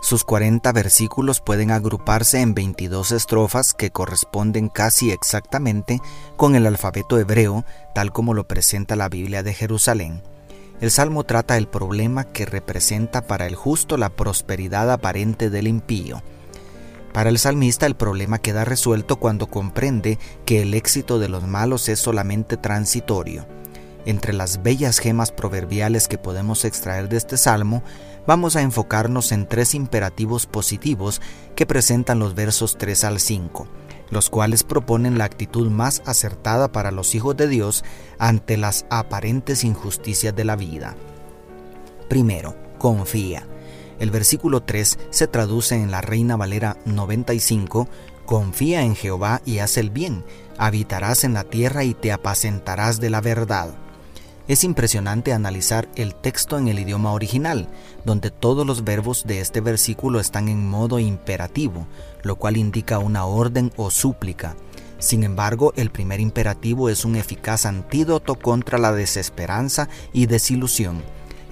sus 40 versículos pueden agruparse en 22 estrofas que corresponden casi exactamente con el alfabeto hebreo, tal como lo presenta la Biblia de Jerusalén. El salmo trata el problema que representa para el justo la prosperidad aparente del impío. Para el salmista el problema queda resuelto cuando comprende que el éxito de los malos es solamente transitorio. Entre las bellas gemas proverbiales que podemos extraer de este salmo, vamos a enfocarnos en tres imperativos positivos que presentan los versos 3 al 5, los cuales proponen la actitud más acertada para los hijos de Dios ante las aparentes injusticias de la vida. Primero, confía. El versículo 3 se traduce en la Reina Valera 95, confía en Jehová y haz el bien, habitarás en la tierra y te apacentarás de la verdad. Es impresionante analizar el texto en el idioma original, donde todos los verbos de este versículo están en modo imperativo, lo cual indica una orden o súplica. Sin embargo, el primer imperativo es un eficaz antídoto contra la desesperanza y desilusión,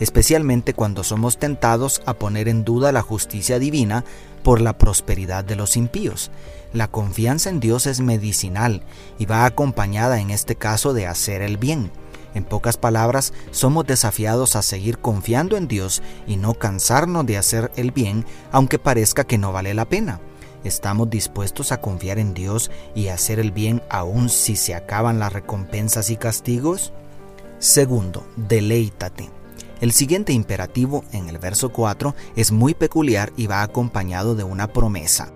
especialmente cuando somos tentados a poner en duda la justicia divina por la prosperidad de los impíos. La confianza en Dios es medicinal y va acompañada en este caso de hacer el bien. En pocas palabras, somos desafiados a seguir confiando en Dios y no cansarnos de hacer el bien, aunque parezca que no vale la pena. ¿Estamos dispuestos a confiar en Dios y hacer el bien aun si se acaban las recompensas y castigos? Segundo, deleítate. El siguiente imperativo en el verso 4 es muy peculiar y va acompañado de una promesa.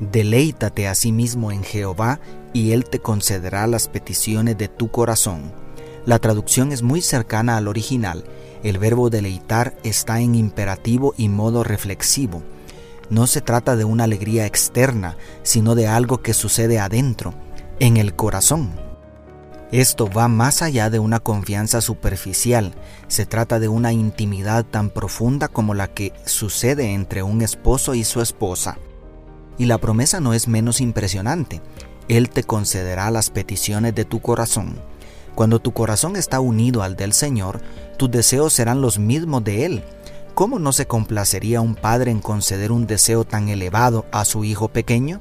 Deleítate a sí mismo en Jehová y Él te concederá las peticiones de tu corazón. La traducción es muy cercana al original. El verbo deleitar está en imperativo y modo reflexivo. No se trata de una alegría externa, sino de algo que sucede adentro, en el corazón. Esto va más allá de una confianza superficial, se trata de una intimidad tan profunda como la que sucede entre un esposo y su esposa. Y la promesa no es menos impresionante, Él te concederá las peticiones de tu corazón. Cuando tu corazón está unido al del Señor, tus deseos serán los mismos de Él. ¿Cómo no se complacería un padre en conceder un deseo tan elevado a su hijo pequeño?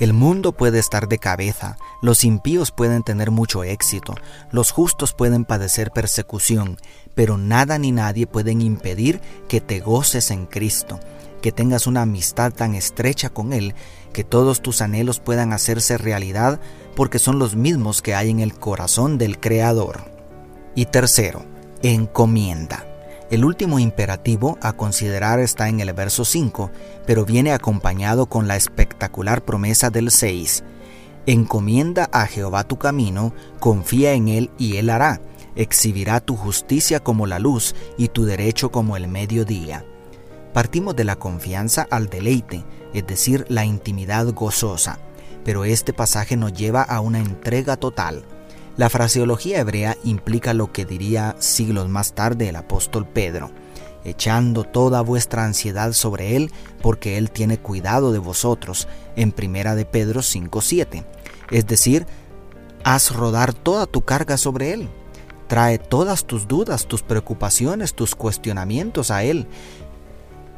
El mundo puede estar de cabeza, los impíos pueden tener mucho éxito, los justos pueden padecer persecución, pero nada ni nadie pueden impedir que te goces en Cristo, que tengas una amistad tan estrecha con Él, que todos tus anhelos puedan hacerse realidad porque son los mismos que hay en el corazón del Creador. Y tercero, encomienda. El último imperativo a considerar está en el verso 5, pero viene acompañado con la espectacular promesa del 6. Encomienda a Jehová tu camino, confía en Él y Él hará. Exhibirá tu justicia como la luz y tu derecho como el mediodía. Partimos de la confianza al deleite, es decir, la intimidad gozosa pero este pasaje nos lleva a una entrega total. La fraseología hebrea implica lo que diría siglos más tarde el apóstol Pedro, echando toda vuestra ansiedad sobre él, porque él tiene cuidado de vosotros, en primera de Pedro 5:7. Es decir, haz rodar toda tu carga sobre él. Trae todas tus dudas, tus preocupaciones, tus cuestionamientos a él.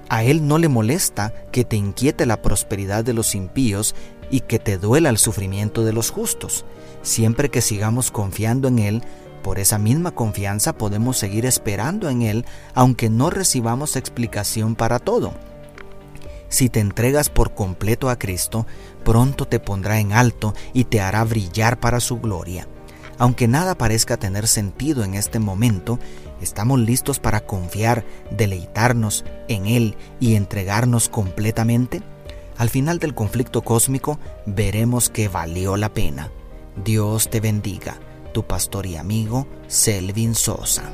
A él no le molesta que te inquiete la prosperidad de los impíos y que te duela el sufrimiento de los justos. Siempre que sigamos confiando en Él, por esa misma confianza podemos seguir esperando en Él, aunque no recibamos explicación para todo. Si te entregas por completo a Cristo, pronto te pondrá en alto y te hará brillar para su gloria. Aunque nada parezca tener sentido en este momento, estamos listos para confiar, deleitarnos en Él y entregarnos completamente. Al final del conflicto cósmico veremos que valió la pena. Dios te bendiga, tu pastor y amigo Selvin Sosa.